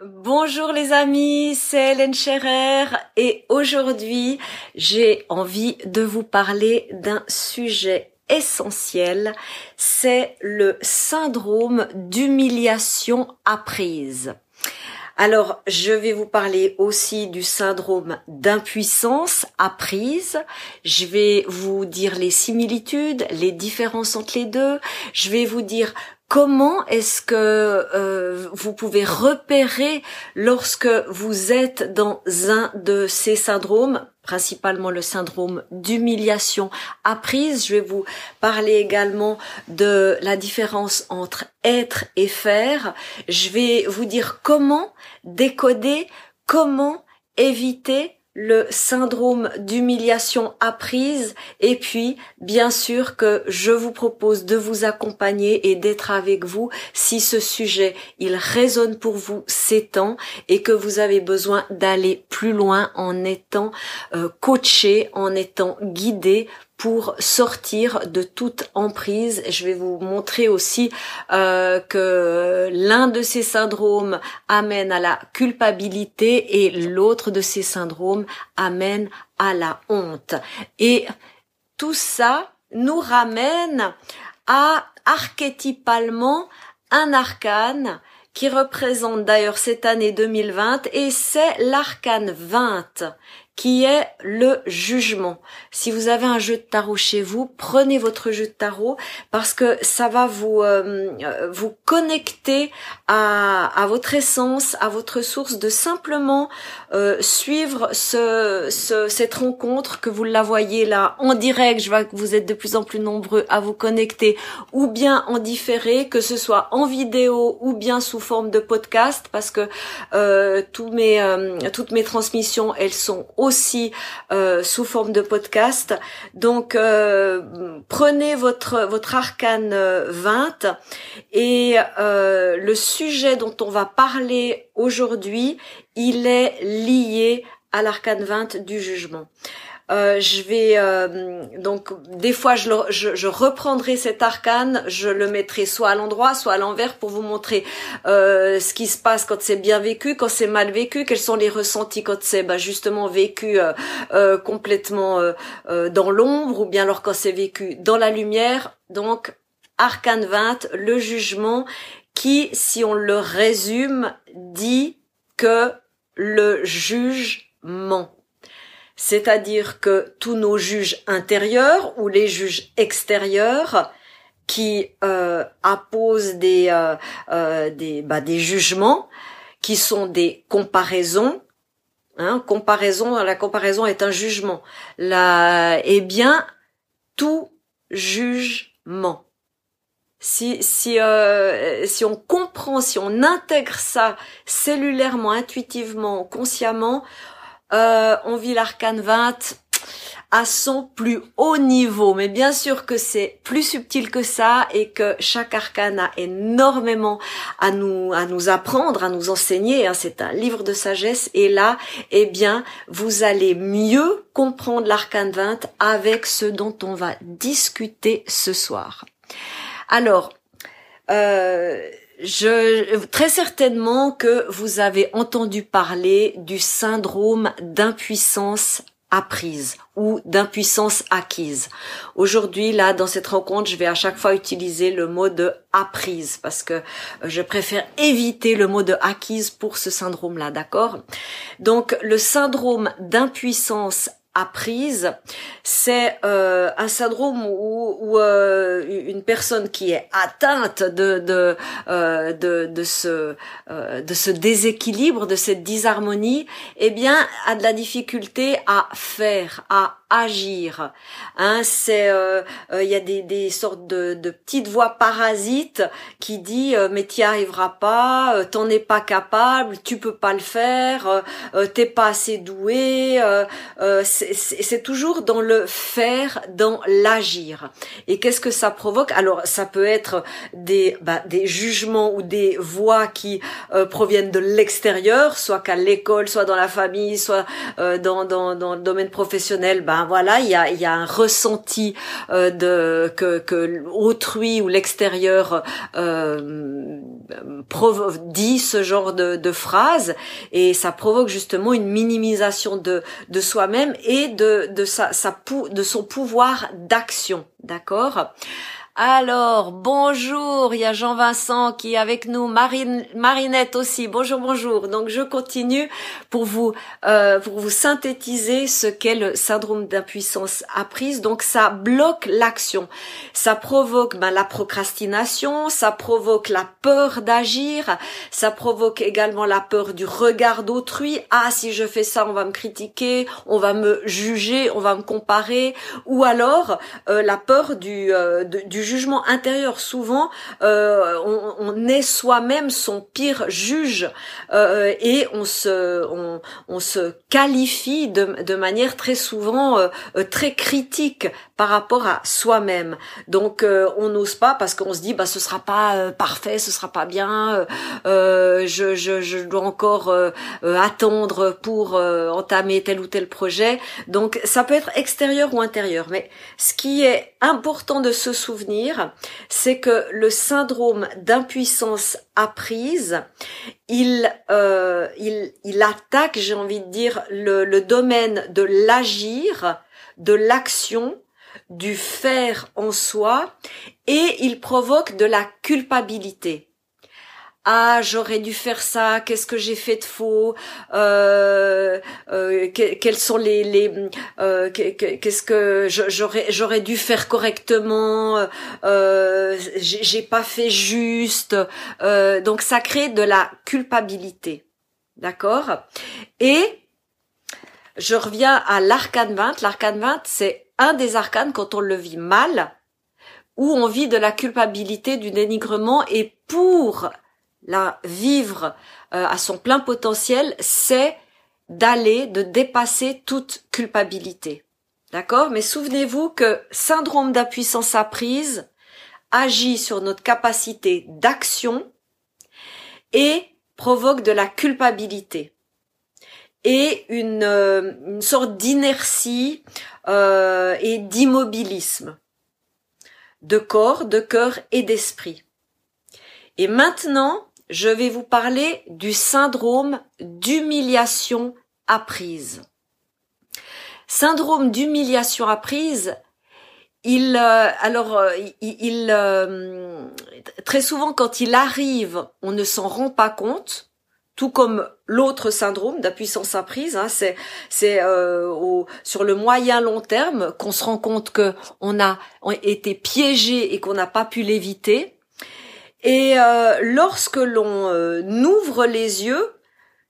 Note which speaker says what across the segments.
Speaker 1: Bonjour les amis, c'est Hélène Scherer et aujourd'hui j'ai envie de vous parler d'un sujet essentiel, c'est le syndrome d'humiliation apprise. Alors, je vais vous parler aussi du syndrome d'impuissance apprise. Je vais vous dire les similitudes, les différences entre les deux. Je vais vous dire comment est-ce que euh, vous pouvez repérer lorsque vous êtes dans un de ces syndromes principalement le syndrome d'humiliation apprise? Je vais vous parler également de la différence entre être et faire. Je vais vous dire comment décoder, comment éviter le syndrome d'humiliation apprise. Et puis bien sûr que je vous propose de vous accompagner et d'être avec vous si ce sujet il résonne pour vous ces temps et que vous avez besoin d'aller plus loin en étant euh, coaché en étant guidé pour sortir de toute emprise. Je vais vous montrer aussi euh, que l'un de ces syndromes amène à la culpabilité et l'autre de ces syndromes amène à la honte. Et tout ça nous ramène à archétypalement un arcane qui représente d'ailleurs cette année 2020 et c'est l'arcane 20 qui est le jugement. Si vous avez un jeu de tarot chez vous, prenez votre jeu de tarot parce que ça va vous euh, vous connecter à, à votre essence, à votre source, de simplement euh, suivre ce, ce, cette rencontre que vous la voyez là en direct. Je vois que vous êtes de plus en plus nombreux à vous connecter, ou bien en différé, que ce soit en vidéo ou bien sous forme de podcast, parce que euh, tous mes toutes mes transmissions elles sont aussi euh, sous forme de podcast. Donc euh, prenez votre votre arcane 20 et euh, le sujet dont on va parler aujourd'hui, il est lié à l'arcane 20 du jugement. Euh, je vais euh, donc des fois je, reprendrai cet arcane, je le mettrai soit à l'endroit, soit à l'envers pour vous montrer euh, ce qui se passe quand c'est bien vécu, quand c'est mal vécu, quels sont les ressentis quand c'est bah, justement vécu complètement dans l'ombre ou bien alors quand c'est vécu dans la lumière. Donc arcane 20, le jugement qui, si on le résume, dit que le juge ment c'est-à-dire que tous nos juges intérieurs ou les juges extérieurs qui euh, apposent des euh, euh, des, bah, des jugements qui sont des comparaisons hein, comparaison la comparaison est un jugement. Là eh bien tout jugement. Si si euh, si on comprend si on intègre ça cellulairement intuitivement consciemment euh, on vit l'arcane 20 à son plus haut niveau. Mais bien sûr que c'est plus subtil que ça et que chaque arcane a énormément à nous, à nous apprendre, à nous enseigner. Hein. C'est un livre de sagesse et là, eh bien, vous allez mieux comprendre l'arcane 20 avec ce dont on va discuter ce soir. Alors, euh, je, très certainement que vous avez entendu parler du syndrome d'impuissance apprise ou d'impuissance acquise. Aujourd'hui, là, dans cette rencontre, je vais à chaque fois utiliser le mot de apprise parce que je préfère éviter le mot de acquise pour ce syndrome-là, d'accord? Donc, le syndrome d'impuissance apprise, c'est euh, un syndrome où, euh, une personne qui est atteinte de de euh, de, ce de ce déséquilibre, de cette disharmonie, eh bien a de la difficulté à faire, à agir. Hein, c'est euh, euh, il y a des, des sortes de, de petites voix parasites qui dit euh, mais t'y arriveras pas, t'en es pas capable, tu peux pas le faire, t'es pas assez doué. C'est toujours dans le faire, dans l'agir. Et qu'est-ce que ça provoque? Alors ça peut être des bah, des jugements ou des voix qui proviennent de l'extérieur, soit qu'à l'école, soit dans la famille, soit dans, dans dans le domaine professionnel. Ben voilà, il y a, y a un ressenti euh, de que, que autrui ou l'extérieur euh, dit ce genre de, de phrase et ça provoque justement une minimisation de, de soi-même et de, de, sa, sa, de son pouvoir d'action. D'accord? Alors, bonjour, il y a Jean-Vincent qui est avec nous, Marine, Marinette aussi. Bonjour, bonjour. Donc, je continue pour vous euh, pour vous synthétiser ce qu'est le syndrome d'impuissance apprise. Donc, ça bloque l'action, ça provoque ben, la procrastination, ça provoque la peur d'agir, ça provoque également la peur du regard d'autrui. Ah, si je fais ça, on va me critiquer, on va me juger, on va me comparer, ou alors euh, la peur du, euh, du jugement intérieur. Souvent, euh, on, est soi-même son pire juge euh, et on se, on, se qualifie de, de manière très souvent euh, très critique par rapport à soi-même. Donc, on n'ose pas parce qu'on se dit, bah, ce sera pas parfait, ce sera pas bien. je, je, je dois encore attendre pour entamer tel ou tel projet. Donc, ça peut être extérieur ou intérieur. Mais ce qui est important de se souvenir c'est que le syndrome d'impuissance apprise, il, euh, attaque, j'ai envie de dire, le domaine de l'agir, de l'action, du faire en soi, et il provoque de la culpabilité ah j'aurais dû faire ça qu'est-ce que j'ai fait de faux euh, euh, sont les les euh, qu'est-ce que j'aurais j'aurais dû faire correctement euh, j'ai pas fait juste donc ça crée de la culpabilité d'accord? Et je reviens à l'arcane 20 l'arcane 20 c'est un des arcanes quand on le vit mal où on vit de la culpabilité, du dénigrement, et pour la vivre euh, à son plein potentiel, c'est d'aller, de dépasser toute culpabilité. D'accord? Mais souvenez-vous que syndrome d'impuissance apprise agit sur notre capacité d'action et provoque de la culpabilité et une, euh, une sorte d'inertie euh, et d'immobilisme de corps, de cœur et d'esprit. Et maintenant, je vais vous parler du syndrome d'humiliation apprise. Syndrome d'humiliation apprise, il euh, alors euh, il, euh, très souvent quand il arrive, on ne s'en rend pas compte, tout comme l'autre syndrome d'impuissance apprise, hein, c'est c'est sur le moyen long terme qu'on se rend compte que on a été piégé et qu'on n'a pas pu l'éviter. Et euh, lorsque l'on euh, ouvre les yeux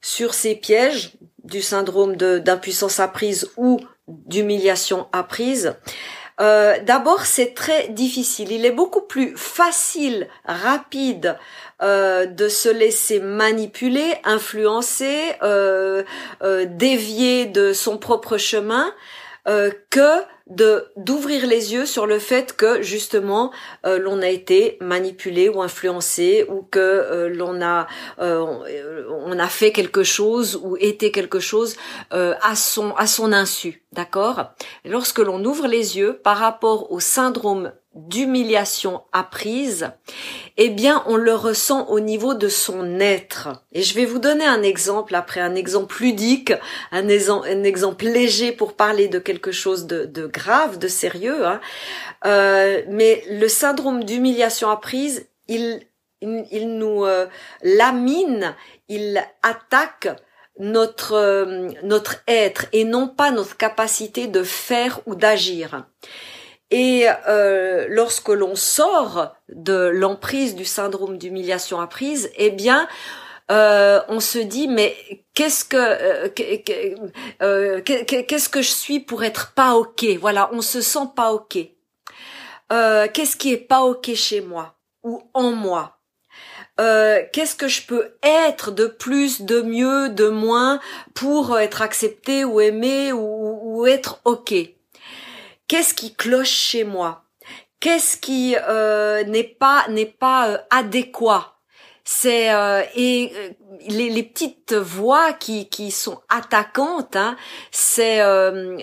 Speaker 1: sur ces pièges du syndrome d'impuissance apprise ou d'humiliation apprise, euh, d'abord c'est très difficile. Il est beaucoup plus facile, rapide de se laisser manipuler, influencer, dévier de son propre chemin que de d'ouvrir les yeux sur le fait que justement euh, l'on a été manipulé ou influencé ou que euh, l'on a euh, on a fait quelque chose ou été quelque chose à son à son insu. D'accord? Lorsque l'on ouvre les yeux par rapport au syndrome d'humiliation apprise, eh bien, on le ressent au niveau de son être. Et je vais vous donner un exemple après, un exemple ludique, un, exemple léger pour parler de quelque chose de, grave, de sérieux. Hein. Euh, mais le syndrome d'humiliation apprise, il, il, nous euh, lamine, il attaque notre euh, notre être et non pas notre capacité de faire ou d'agir. Et euh, lorsque l'on sort de l'emprise du syndrome d'humiliation apprise, eh bien, euh, on se dit mais qu'est-ce que euh, qu'est-ce que je suis pour être pas ok? Voilà, on se sent pas ok. qu'est-ce qui est pas ok chez moi ou en moi? Qu'est-ce que je peux être de plus, de mieux, de moins pour être accepté ou aimé ou, ou être ok? Qu'est-ce qui cloche chez moi? Qu'est-ce qui euh, n'est pas n'est pas euh, adéquat? C'est euh, et les, petites voix qui qui sont attaquantes hein, c'est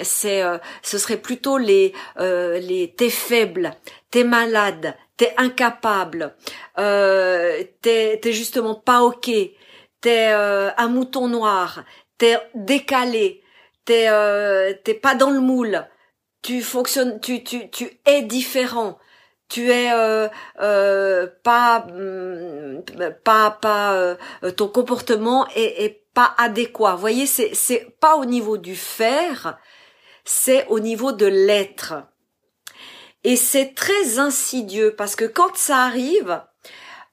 Speaker 1: c'est ce serait plutôt les les t'es faible t'es malade t'es incapable, euh, t'es t'es justement pas ok, t'es un mouton noir, t'es décalé, t'es t'es pas dans le moule, tu fonctionnes, tu tu tu es différent, tu es euh, euh, pas mm, pas pas euh, ton comportement est, est pas adéquat. Vous voyez, c'est c'est pas au niveau du faire, c'est au niveau de l'être. Et c'est très insidieux parce que quand ça arrive,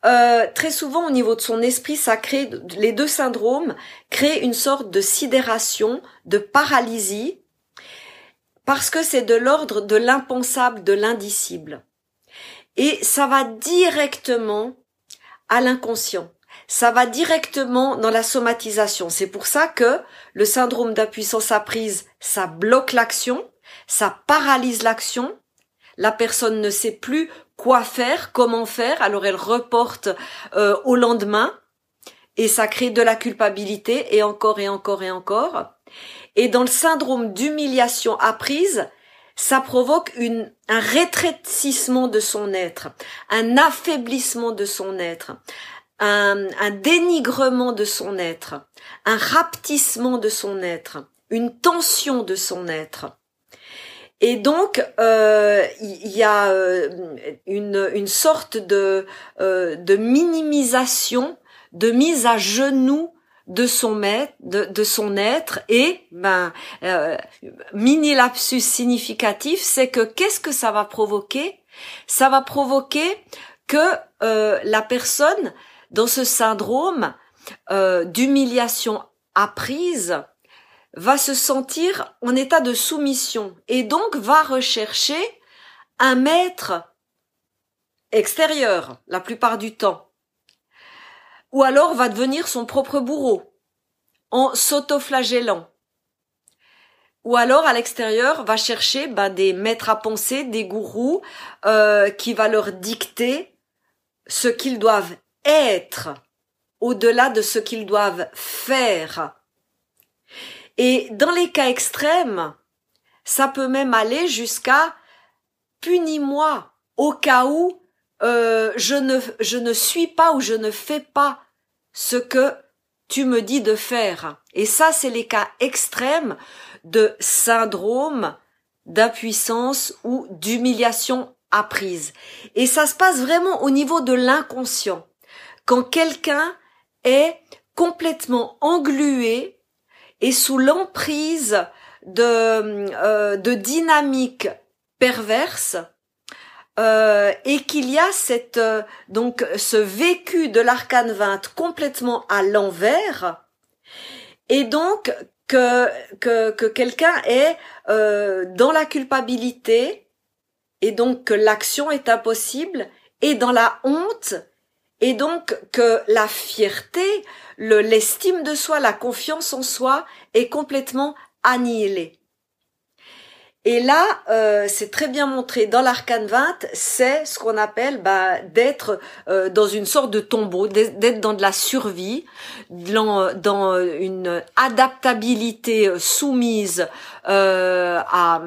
Speaker 1: euh, très souvent au niveau de son esprit, ça crée les deux syndromes créent une sorte de sidération, de paralysie, parce que c'est de l'ordre de l'impensable, de l'indicible. Et ça va directement à l'inconscient. Ça va directement dans la somatisation. C'est pour ça que le syndrome d'impuissance apprise, ça bloque l'action, ça paralyse l'action. La personne ne sait plus quoi faire, comment faire, alors elle reporte euh, au lendemain et ça crée de la culpabilité et encore et encore et encore. Et dans le syndrome d'humiliation apprise, ça provoque un rétrécissement de son être, un affaiblissement de son être, un, dénigrement de son être, un rapetissement de son être, une tension de son être. Et donc, euh, il y a euh, une, sorte euh, de minimisation, de mise à genoux de son être et ben euh, mini lapsus significatif, c'est que qu'est-ce que ça va provoquer? Ça va provoquer que euh, la personne dans ce syndrome euh, d'humiliation apprise va se sentir en état de soumission et donc va rechercher un maître extérieur la plupart du temps ou alors va devenir son propre bourreau en s'autoflagellant. Ou alors à l'extérieur va chercher ben, des maîtres à penser, des gourous euh, qui va leur dicter ce qu'ils doivent être au-delà de ce qu'ils doivent faire. Et dans les cas extrêmes, ça peut même aller jusqu'à punis-moi au cas où euh, je ne je ne suis pas ou je ne fais pas ce que tu me dis de faire. Et ça, c'est les cas extrêmes de syndrome d'impuissance ou d'humiliation apprise. Et ça se passe vraiment au niveau de l'inconscient. Quand quelqu'un est complètement englué et sous l'emprise de, euh, de dynamiques perverses, euh, et qu'il y a cette euh, donc ce vécu de l'arcane 20 complètement à l'envers et donc que que, que quelqu'un est euh, dans la culpabilité et donc que l'action est impossible et dans la honte et donc que la fierté, le l'estime de soi, la confiance en soi est complètement annihilée. Et là, euh, c'est très bien montré. Dans l'arcane 20, c'est ce qu'on appelle bah, d'être euh, dans une sorte de tombeau, d'être dans de la survie, dans, dans une adaptabilité soumise euh, à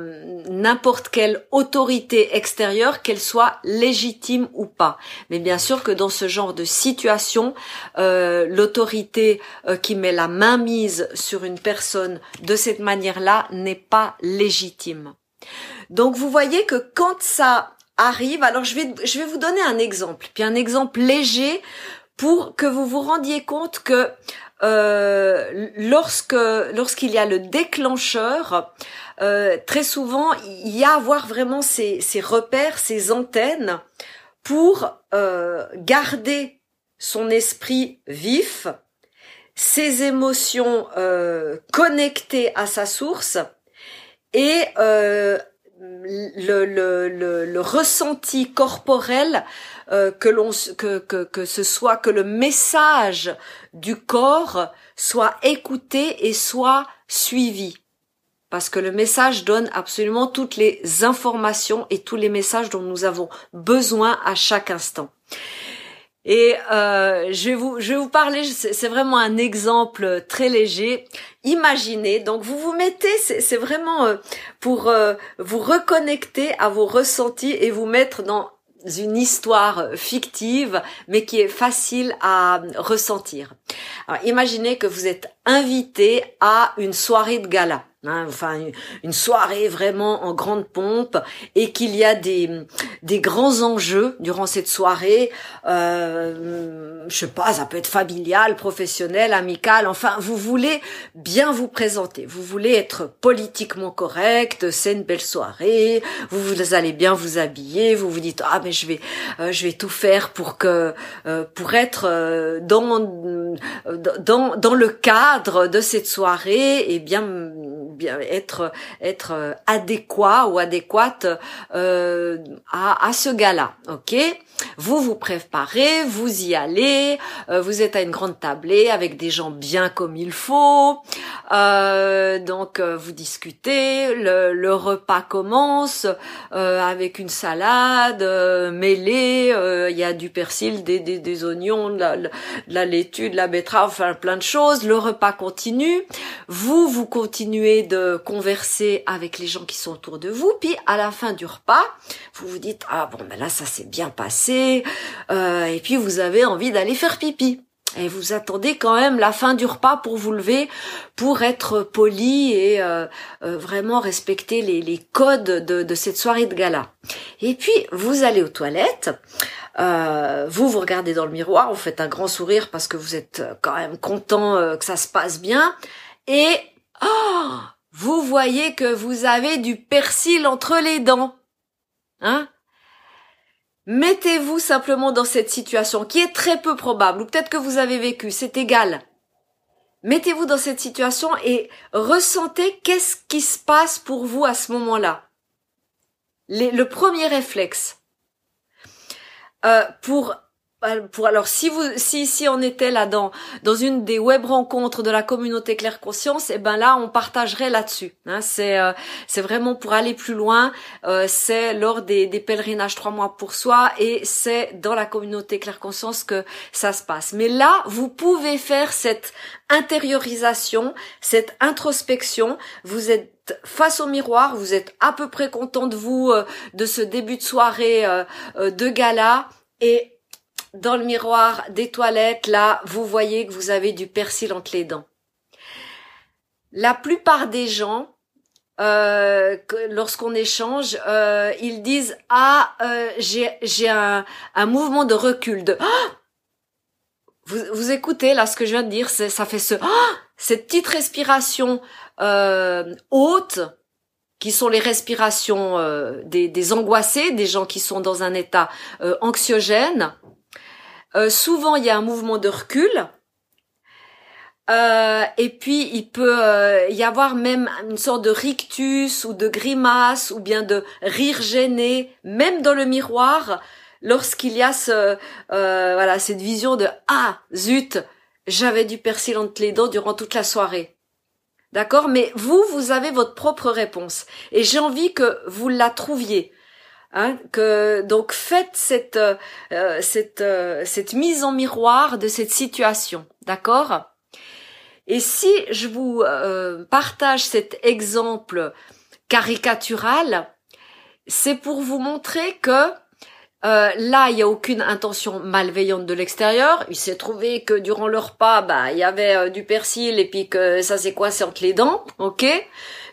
Speaker 1: n'importe quelle autorité extérieure, qu'elle soit légitime ou pas. Mais bien sûr que dans ce genre de situation, l'autorité qui met la main mise sur une personne de cette manière-là n'est pas légitime. Donc vous voyez que quand ça arrive, alors je vais, je vais vous donner un exemple, puis un exemple léger pour que vous vous rendiez compte que euh, lorsque lorsqu'il y a le déclencheur, euh, très souvent il y a à avoir vraiment ces, repères, ces antennes pour euh, garder son esprit vif, ses émotions connectées à sa source et le, le, le, ressenti corporel euh, que l'on que, que, que ce soit que le message du corps soit écouté et soit suivi parce que le message donne absolument toutes les informations et tous les messages dont nous avons besoin à chaque instant. Et euh, je vais vous, je vais vous parler. C'est vraiment un exemple très léger. Imaginez. Donc vous vous mettez. C'est vraiment euh, pour euh, vous reconnecter à vos ressentis et vous mettre dans une histoire fictive, mais qui est facile à ressentir. Imaginez que vous êtes invité à une soirée de gala. Hein, enfin une soirée vraiment en grande pompe et qu'il y a des des grands enjeux durant cette soirée euh, je sais pas ça peut être familial professionnel amical enfin vous voulez bien vous présenter. Vous voulez être politiquement correct c'est une belle soirée vous allez bien vous habiller vous vous dites ah mais je vais euh, je vais tout faire pour que euh, pour être euh, dans dans dans le cadre de cette soirée et bien bien être être adéquat ou adéquate euh, à, à ce gars-là, ok? Vous vous préparez, vous y allez, euh, vous êtes à une grande tablée avec des gens bien comme il faut, euh, donc euh, vous discutez, le, le repas commence euh, avec une salade mêlée, il y a du persil, des, des, des oignons, de la, de la laitue, de la betterave, enfin plein de choses. Le repas continue, vous vous continuez de converser avec les gens qui sont autour de vous, puis à la fin du repas, vous vous dites ah bon ben là ça s'est bien passé, euh, et puis vous avez envie d'aller faire pipi. Et vous attendez quand même la fin du repas pour vous lever, pour être poli et euh, euh, vraiment respecter les, codes de, cette soirée de gala. Et puis vous allez aux toilettes, vous vous regardez dans le miroir, vous faites un grand sourire parce que vous êtes quand même content que ça se passe bien, et oh, vous voyez que vous avez du persil entre les dents. Hein? Mettez-vous simplement dans cette situation qui est très peu probable, ou peut-être que vous avez vécu, c'est égal. Mettez-vous dans cette situation et ressentez qu'est-ce qui se passe pour vous à ce moment-là. le premier réflexe. Euh, pour alors si vous si si on était là dans dans une des web rencontres de la communauté Claire Conscience eh ben là on partagerait là-dessus hein, c'est euh, c'est vraiment pour aller plus loin. Euh, c'est lors des, des pèlerinages trois mois pour soi et c'est dans la communauté Claire Conscience que ça se passe. Mais là vous pouvez faire cette intériorisation cette introspection. Vous êtes face au miroir, vous êtes à peu près content de vous, euh, de ce début de soirée de gala, et dans le miroir des toilettes, là, vous voyez que vous avez du persil entre les dents. La plupart des gens, euh, lorsqu'on échange, euh, ils disent ah euh, j'ai un, un mouvement de recul de ah vous, vous écoutez là ce que je viens de dire ça fait ce ah cette petite respiration euh, haute qui sont les respirations euh, des, des angoissés, des gens qui sont dans un état euh, anxiogène. Euh, souvent, il y a un mouvement de recul. Euh, et puis, il peut euh, y avoir même une sorte de rictus ou de grimace ou bien de rire gêné, même dans le miroir, lorsqu'il y a ce, voilà, cette vision de ah zut, j'avais du persil entre les dents durant toute la soirée. D'accord? Mais vous, vous avez votre propre réponse. Et j'ai envie que vous la trouviez. Hein, que donc faites cette euh, euh, cette euh, cette mise en miroir de cette situation, d'accord? Et si je vous partage cet exemple caricatural, c'est pour vous montrer que là, il n'y a aucune intention malveillante de l'extérieur. Il s'est trouvé que durant le repas, bah, il y avait du persil et puis que ça s'est coincé entre les dents, ok?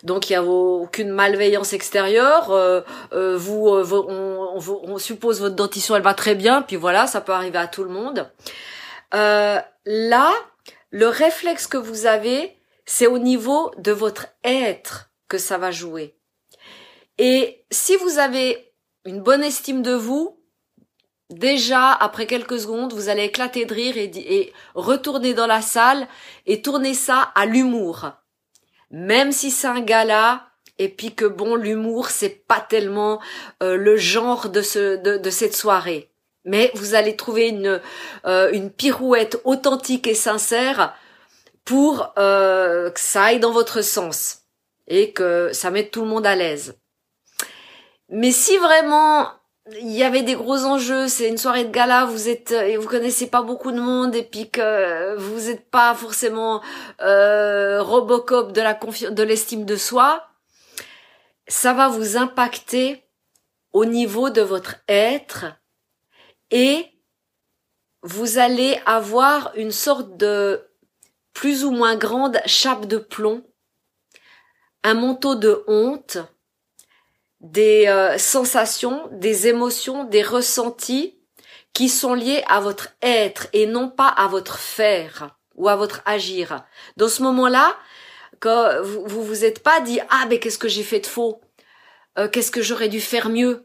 Speaker 1: Donc il y a aucune malveillance extérieure. Euh, euh, vous, euh, on, suppose votre dentition, elle va très bien, puis voilà, ça peut arriver à tout le monde. là, le réflexe que vous avez, c'est au niveau de votre être que ça va jouer. Et si vous avez une bonne estime de vous, déjà après quelques secondes, vous allez éclater de rire et retourner dans la salle et tourner ça à l'humour même si c'est un gala, et puis que bon, l'humour, c'est pas tellement euh, le genre de, ce, de, cette soirée. Mais vous allez trouver une, euh, une pirouette authentique et sincère pour euh, que ça aille dans votre sens et que ça mette tout le monde à l'aise. Mais si vraiment il y avait des gros enjeux, c'est une soirée de gala, vous êtes et vous connaissez pas beaucoup de monde et puis que vous n'êtes pas forcément euh, Robocop de de l'estime de soi, ça va vous impacter au niveau de votre être et vous allez avoir une sorte de plus ou moins grande chape de plomb, un manteau de honte, des euh, sensations, des émotions, des ressentis qui sont liés à votre être et non pas à votre faire ou à votre agir. Dans ce moment-là, quand vous vous, vous êtes pas dit ah mais qu'est-ce que j'ai fait de faux, euh, qu'est-ce que j'aurais dû faire mieux,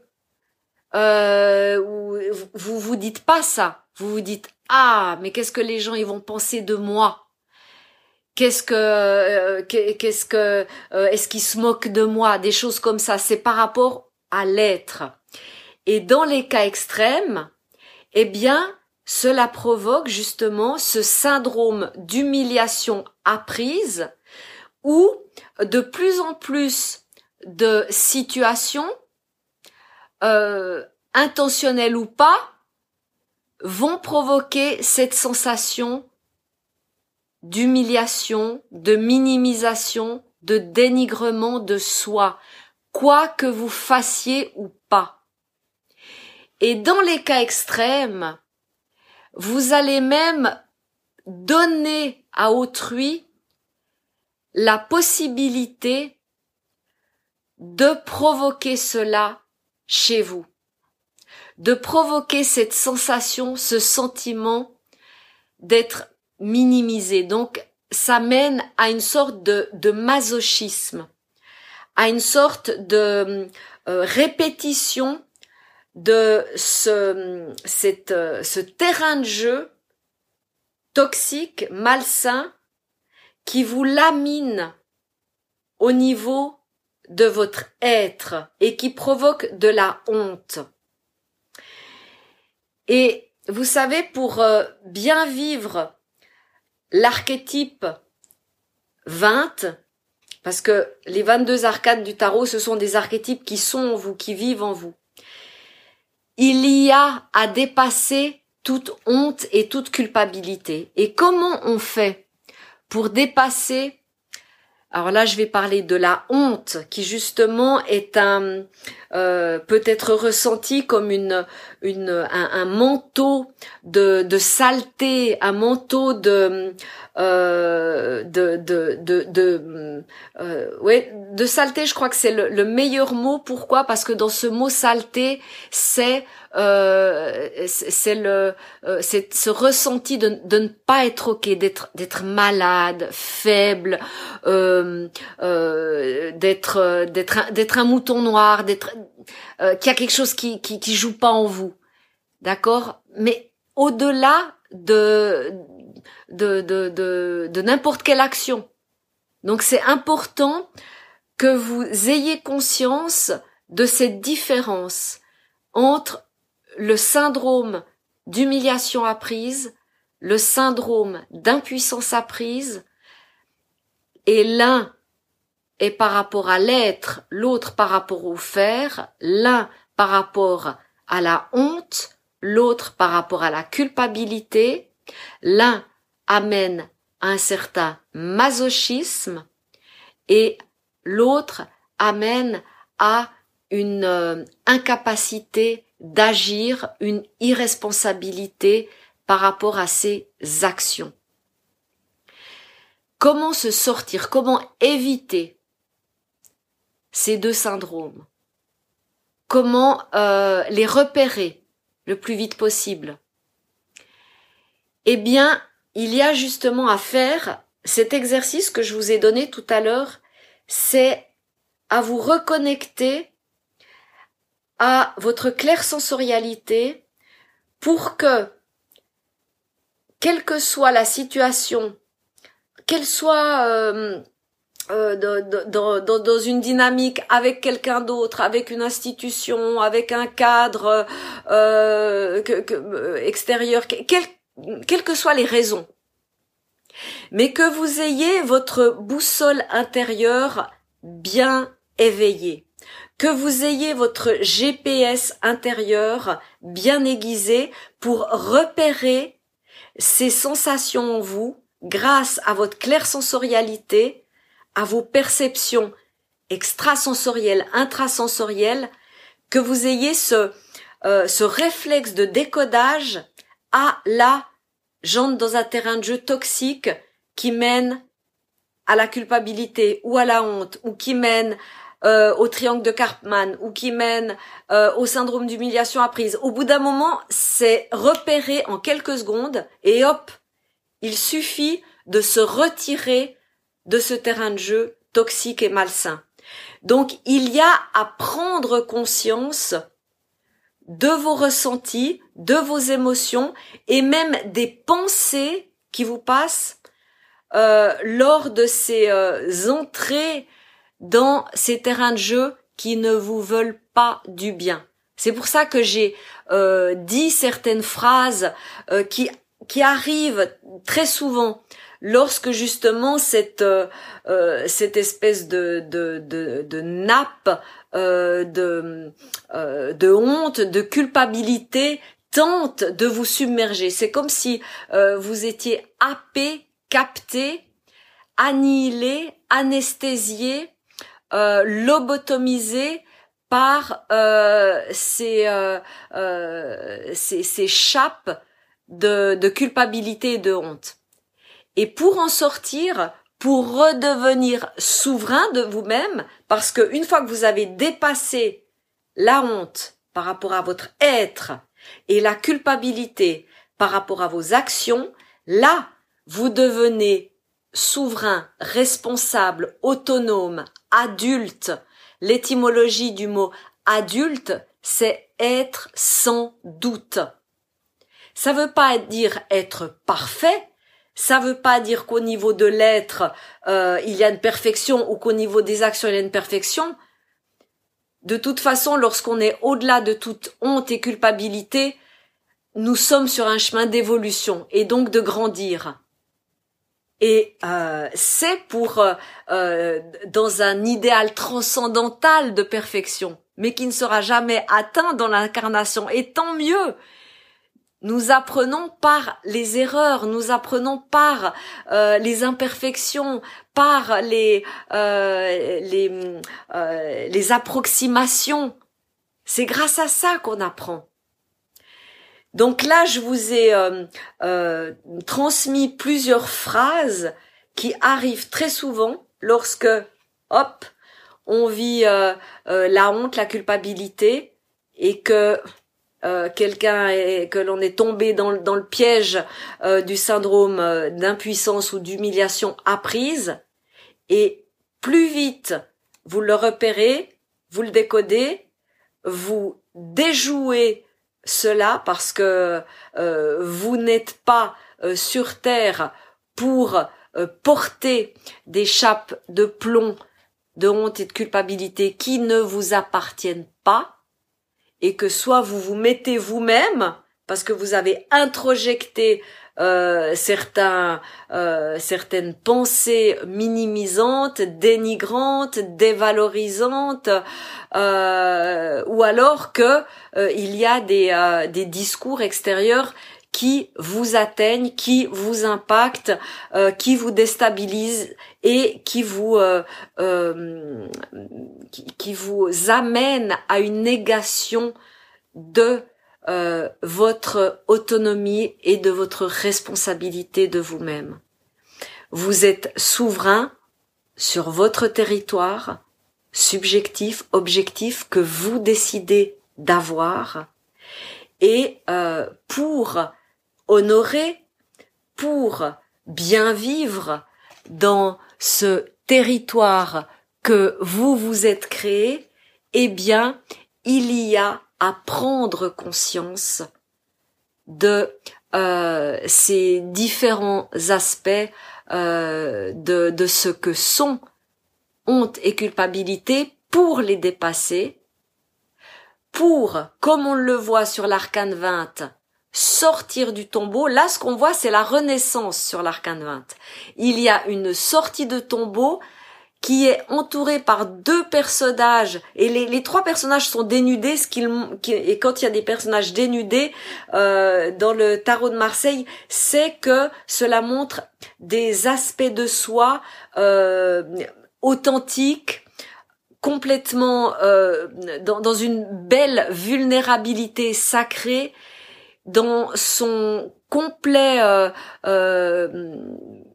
Speaker 1: euh, ou, vous vous dites pas ça. Vous vous dites ah mais qu'est-ce que les gens ils vont penser de moi. Qu'est-ce que euh, qu'est-ce que euh, est-ce qu'ils se moquent de moi? Des choses comme ça. C'est par rapport à l'être. Et dans les cas extrêmes eh bien cela provoque justement ce syndrome d'humiliation apprise où de plus en plus de situations, euh, intentionnelles ou pas, vont provoquer cette sensation d'humiliation, de minimisation, de dénigrement de soi, quoi que vous fassiez ou pas. Et dans les cas extrêmes, vous allez même donner à autrui la possibilité de provoquer cela chez vous, de provoquer cette sensation, ce sentiment d'être minimisé. Donc, ça mène à une sorte de, de masochisme, à une sorte de euh, répétition de ce, cette, euh, ce terrain de jeu toxique, malsain, qui vous lamine au niveau de votre être et qui provoque de la honte. Et vous savez, pour euh, bien vivre l'archétype 20, parce que les 22 arcades du tarot, ce sont des archétypes qui sont en vous, qui vivent en vous. Il y a à dépasser toute honte et toute culpabilité. Et comment on fait pour dépasser? Alors là, je vais parler de la honte, qui justement est un euh, peut être ressenti comme une, une un, manteau de, de saleté, un manteau de euh, de de de, de euh, de saleté. Je crois que c'est le, le meilleur mot. Pourquoi? Parce que dans ce mot saleté, c'est euh, c'est le euh, c'est ce ressenti de, de ne pas être ok, d'être d'être malade, faible, euh, d'être d'être d'être un mouton noir, d'être euh, qu'il y a quelque chose qui, qui qui joue pas en vous, d'accord? Mais au-delà de de de de, de n'importe quelle action. Donc c'est important que vous ayez conscience de cette différence entre le syndrome d'humiliation apprise, le syndrome d'impuissance apprise, et l'un est par rapport à l'être, l'autre par rapport au faire, l'un par rapport à la honte, l'autre par rapport à la culpabilité, l'un amène à un certain masochisme et l'autre amène à une euh, incapacité d'agir, une irresponsabilité par rapport à ses actions. Comment se sortir, comment éviter ces deux syndromes. Comment euh, les repérer le plus vite possible? Eh bien, il y a justement à faire cet exercice que je vous ai donné tout à l'heure, c'est à vous reconnecter à votre clairsensorialité pour que, quelle que soit la situation, qu'elle soit euh, euh, dans, une dynamique avec quelqu'un d'autre, avec une institution, avec un cadre euh, que, extérieur, quelles que soient les raisons, mais que vous ayez votre boussole intérieure bien éveillée. Que vous ayez votre GPS intérieur bien aiguisé pour repérer ces sensations en vous grâce à votre clairsensorialité, à vos perceptions extrasensorielles, intrasensorielles, que vous ayez ce, euh, ce réflexe de décodage à la j'entre dans un terrain de jeu toxique qui mène à la culpabilité ou à la honte ou qui mène euh, au triangle de Karpman ou qui mène euh, au syndrome d'humiliation apprise. Au bout d'un moment, c'est repéré en quelques secondes et hop, il suffit de se retirer de ce terrain de jeu toxique et malsain. Donc il y a à prendre conscience de vos ressentis, de vos émotions et même des pensées qui vous passent euh, lors de ces euh, entrées dans ces terrains de jeu qui ne vous veulent pas du bien. C'est pour ça que j'ai euh, dit certaines phrases qui qui arrivent très souvent lorsque justement cette euh, euh, cette espèce de de de, nappe euh, de de honte, de culpabilité tente de vous submerger. C'est comme si vous étiez happé, capté, annihilé, anesthésié, lobotomisé par ces, ces, chapes de culpabilité et de honte. Et pour en sortir, pour redevenir souverain de vous-même, parce que une fois que vous avez dépassé la honte par rapport à votre être et la culpabilité par rapport à vos actions, là, vous devenez souverain, responsable, autonome, adulte. L'étymologie du mot adulte, c'est être sans doute. Ça veut pas dire être parfait, ça veut pas dire qu'au niveau de l'être, euh, il y a une perfection ou qu'au niveau des actions, il y a une perfection. De toute façon, lorsqu'on est au-delà de toute honte et culpabilité, nous sommes sur un chemin d'évolution et donc de grandir. Et euh, c'est pour euh dans un idéal transcendantal de perfection, mais qui ne sera jamais atteint dans l'incarnation. Et tant mieux, nous apprenons par les erreurs, nous apprenons par euh, les imperfections, par les euh, euh, les approximations. C'est grâce à ça qu'on apprend. Donc là, je vous ai transmis plusieurs phrases qui arrivent très souvent lorsque, hop, on vit la honte, la culpabilité, et que euh, quelqu'un que l'on est tombé dans, le piège euh, du syndrome euh, d'impuissance ou d'humiliation apprise, et plus vite vous le repérez, vous le décodez, vous déjouez cela parce que vous n'êtes pas sur Terre pour porter des chapes de plomb, de honte et de culpabilité qui ne vous appartiennent pas, et que soit vous vous mettez vous-même parce que vous avez introjecté euh, certains, euh, certaines pensées minimisantes, dénigrantes, dévalorisantes, euh, ou alors que il y a des, des discours extérieurs qui vous atteignent, qui vous impactent, euh, qui vous déstabilisent et qui vous euh, euh, qui, qui, vous amènent à une négation de votre autonomie et de votre responsabilité de vous-même. Vous êtes souverain sur votre territoire, subjectif, objectif que vous décidez d'avoir. Et pour honorer, pour bien vivre dans ce territoire que vous vous êtes créé, eh bien, il y a à prendre conscience de euh, ces différents aspects euh, de, de ce que sont honte et culpabilité pour les dépasser, pour, comme on le voit sur l'arcane 20, sortir du tombeau. Là, ce qu'on voit, c'est la renaissance sur l'arcane 20. Il y a une sortie de tombeau qui est entourée par deux personnages et les, trois personnages sont dénudés ce et quand il y a des personnages dénudés euh, dans le tarot de Marseille c'est que cela montre des aspects de soi euh, authentiques complètement euh, dans, une belle vulnérabilité sacrée, dans son complet, euh, euh,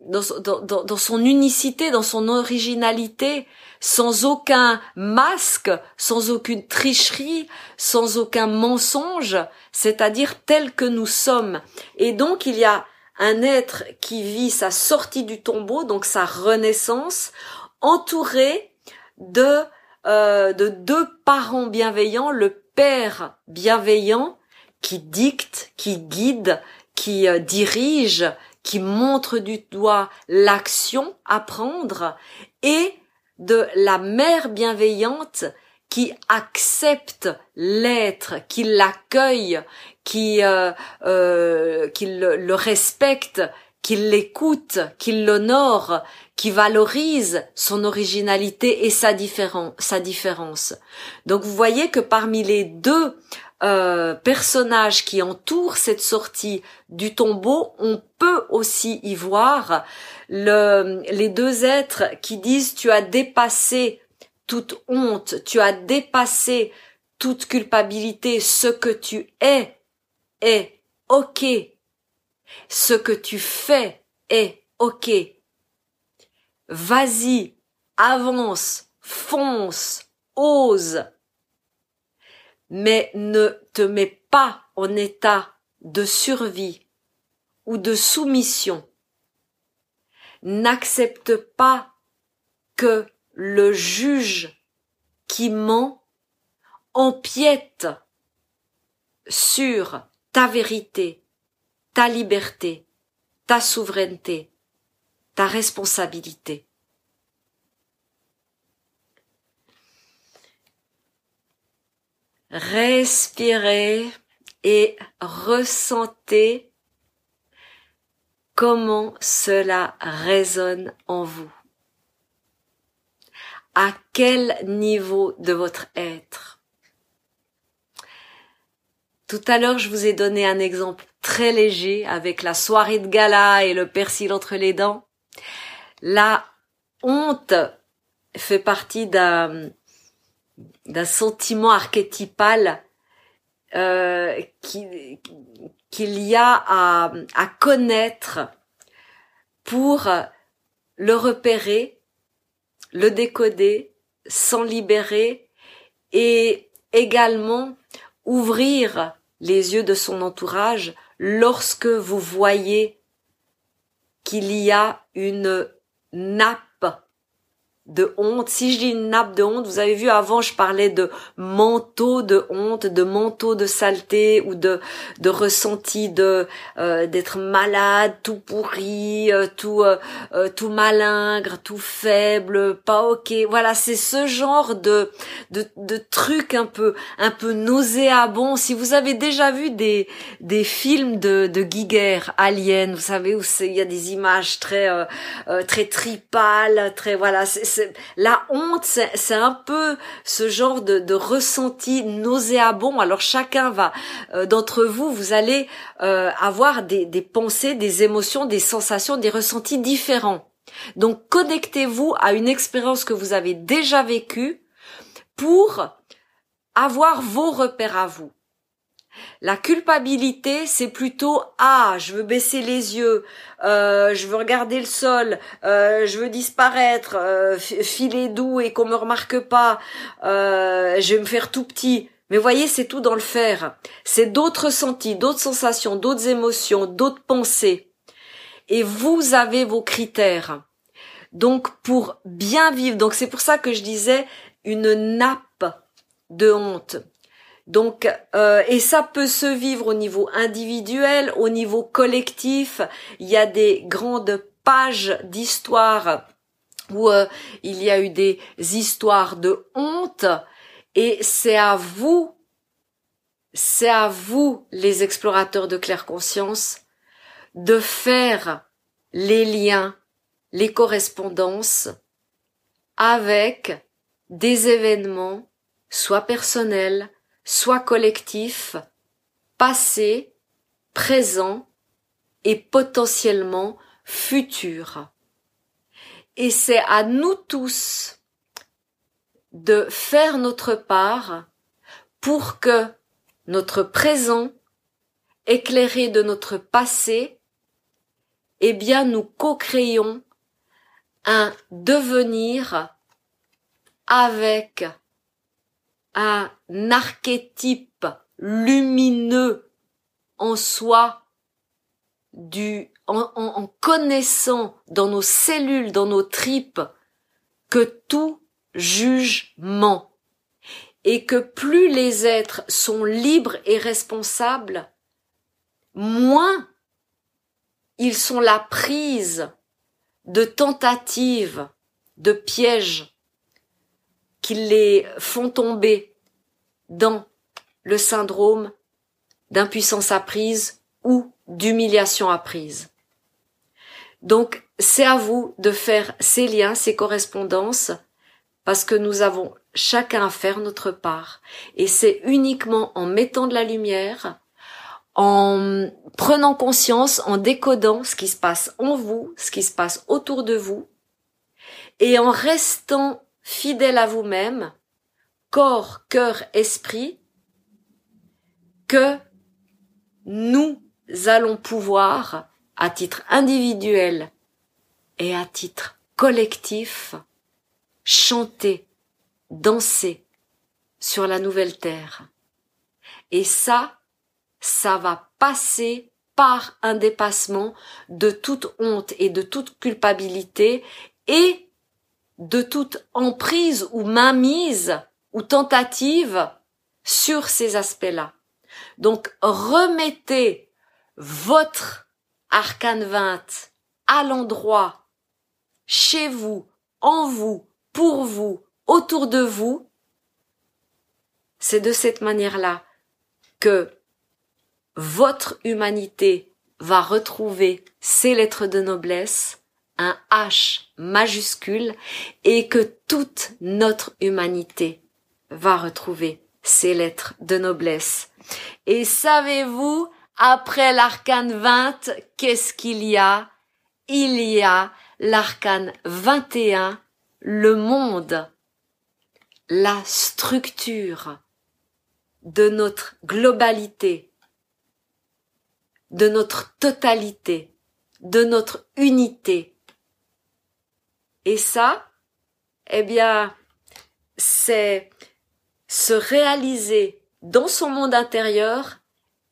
Speaker 1: dans, son unicité, dans son originalité, sans aucun masque, sans aucune tricherie, sans aucun mensonge, c'est-à-dire tel que nous sommes. Et donc il y a un être qui vit sa sortie du tombeau, donc sa renaissance, entouré de, euh, de deux parents bienveillants, le père bienveillant qui dicte, qui guide, qui euh, dirige, qui montre du doigt l'action à prendre, et de la mère bienveillante qui accepte l'être, qui l'accueille, qui, euh, euh, qui le, respecte, qui l'écoute, qui l'honore, qui valorise son originalité et sa, sa différence. Donc vous voyez que parmi les deux euh, personnages qui entourent cette sortie du tombeau, on peut aussi y voir le, les deux êtres qui disent tu as dépassé toute honte, tu as dépassé toute culpabilité, ce que tu es est ok. Ce que tu fais est ok. Vas-y, avance, fonce, ose. Mais ne te mets pas en état de survie ou de soumission. N'accepte pas que le juge qui ment empiète sur ta vérité, ta liberté, ta souveraineté, ta responsabilité. Respirez et ressentez comment cela résonne en vous à quel niveau de votre être? Tout à l'heure, je vous ai donné un exemple très léger avec la soirée de gala et le persil entre les dents. La honte fait partie d'un d'un sentiment archétypal euh, qu'il y a à, à connaître pour le repérer le décoder, s'en libérer et également ouvrir les yeux de son entourage lorsque vous voyez qu'il y a une nappe de honte. Si je dis une nappe de honte, vous avez vu avant je parlais de manteau de honte, de manteau de saleté ou de de ressenti de euh, d'être malade, tout pourri, euh, tout euh, tout malingre, tout faible, pas ok. Voilà, c'est ce genre de de de truc un peu un peu nauséabond. Si vous avez déjà vu des des films de de Alien, vous savez où il y a des images très très tripales, très voilà, c'est la honte, c'est un peu ce genre de, ressenti nauséabond. Alors chacun va euh, d'entre vous, vous allez euh, avoir des pensées, des émotions, des sensations, des ressentis différents. Donc connectez-vous à une expérience que vous avez déjà vécue pour avoir vos repères à vous. La culpabilité, c'est plutôt ah, je veux baisser les yeux, euh, je veux regarder le sol, euh, je veux disparaître, euh, filer doux et qu'on me remarque pas, je vais me faire tout petit. Mais voyez, c'est tout dans le faire. C'est d'autres ressentis, d'autres sensations, d'autres émotions, d'autres pensées. Et vous avez vos critères. Donc pour bien vivre, donc c'est pour ça que je disais une nappe de honte. Donc, euh, et ça peut se vivre au niveau individuel, au niveau collectif. Il y a des grandes pages d'histoire où euh, il y a eu des histoires de honte, et c'est à vous, c'est à vous, les explorateurs de claire conscience, de faire les liens, les correspondances avec des événements, soit personnels, soit collectif, passé, présent et potentiellement futur. Et c'est à nous tous de faire notre part pour que notre présent, éclairé de notre passé, eh bien nous co-créons un devenir avec un archétype lumineux en soi du en, en, connaissant dans nos cellules, dans nos tripes, que tout jugement. Et que plus les êtres sont libres et responsables, moins ils sont la prise de tentatives, de pièges qui les font tomber dans le syndrome d'impuissance apprise ou d'humiliation apprise. Donc, c'est à vous de faire ces liens, ces correspondances, parce que nous avons chacun à faire notre part. Et c'est uniquement en mettant de la lumière, en prenant conscience, en décodant ce qui se passe en vous, ce qui se passe autour de vous, et en restant fidèle à vous-même, corps, cœur, esprit, que nous allons pouvoir, à titre individuel et à titre collectif, chanter, danser sur la nouvelle terre. Et ça, ça va passer par un dépassement de toute honte et de toute culpabilité et de toute emprise ou mainmise ou tentative sur ces aspects-là. Donc remettez votre arcane 20 à l'endroit, chez vous, en vous, pour vous, autour de vous. C'est de cette manière-là que votre humanité va retrouver ses lettres de noblesse, un H majuscule, et que toute notre humanité va retrouver ses lettres de noblesse. Et savez-vous, après l'arcane 20, qu'est-ce qu'il y a? Il y a l'arcane 21, le monde, la structure de notre globalité, de notre totalité, de notre unité. Et ça, eh bien, c'est se réaliser dans son monde intérieur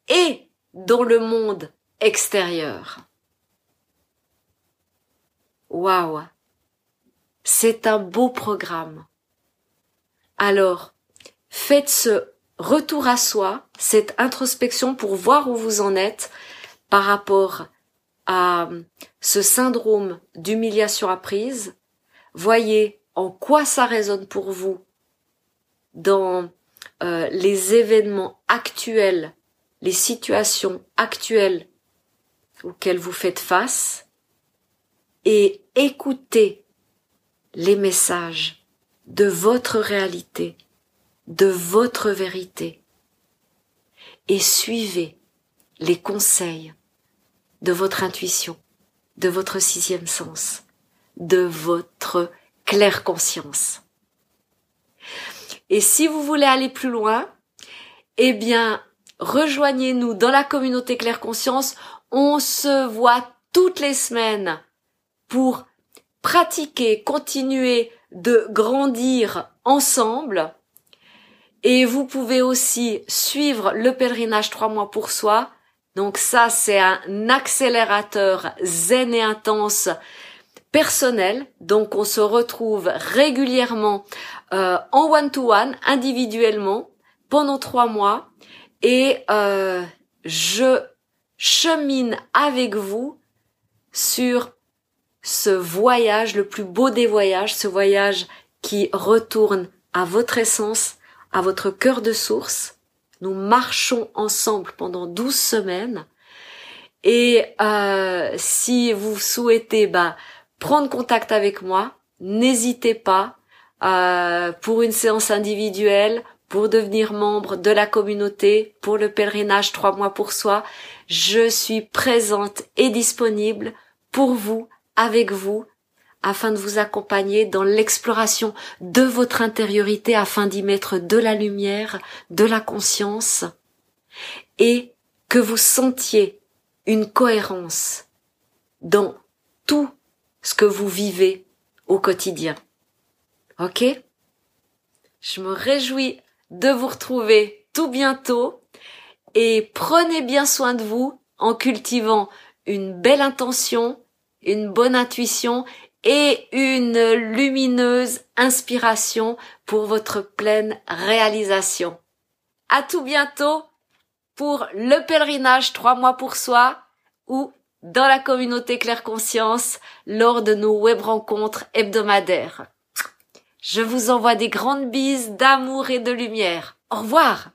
Speaker 1: et dans le monde extérieur. Waouh! C'est un beau programme. Alors, faites ce retour à soi, cette introspection pour voir où vous en êtes par rapport à ce syndrome d'humiliation apprise. Voyez en quoi ça résonne pour vous dans euh, les événements actuels, les situations actuelles auxquelles vous faites face et écoutez les messages de votre réalité, de votre vérité et suivez les conseils de votre intuition, de votre sixième sens, de votre claire conscience. Et si vous voulez aller plus loin, eh bien, rejoignez-nous dans la communauté Claire Conscience. On se voit toutes les semaines pour pratiquer, continuer de grandir ensemble. Et vous pouvez aussi suivre le pèlerinage trois mois pour soi. Donc ça, c'est un accélérateur zen et intense personnel. Donc on se retrouve régulièrement euh, en one-to-one, individuellement, pendant trois mois. Et euh, je chemine avec vous sur ce voyage, le plus beau des voyages, ce voyage qui retourne à votre essence, à votre cœur de source. Nous marchons ensemble pendant douze semaines. Et euh, si vous souhaitez bah, prendre contact avec moi, n'hésitez pas euh, pour une séance individuelle, pour devenir membre de la communauté, pour le pèlerinage trois mois pour soi. Je suis présente et disponible pour vous, avec vous, afin de vous accompagner dans l'exploration de votre intériorité afin d'y mettre de la lumière, de la conscience et que vous sentiez une cohérence dans tout ce que vous vivez au quotidien. Ok? Je me réjouis de vous retrouver tout bientôt et prenez bien soin de vous en cultivant une belle intention, une bonne intuition et une lumineuse inspiration pour votre pleine réalisation. À tout bientôt pour le pèlerinage trois mois pour soi ou dans la communauté Claire Conscience lors de nos web rencontres hebdomadaires. Je vous envoie des grandes bises d'amour et de lumière. Au revoir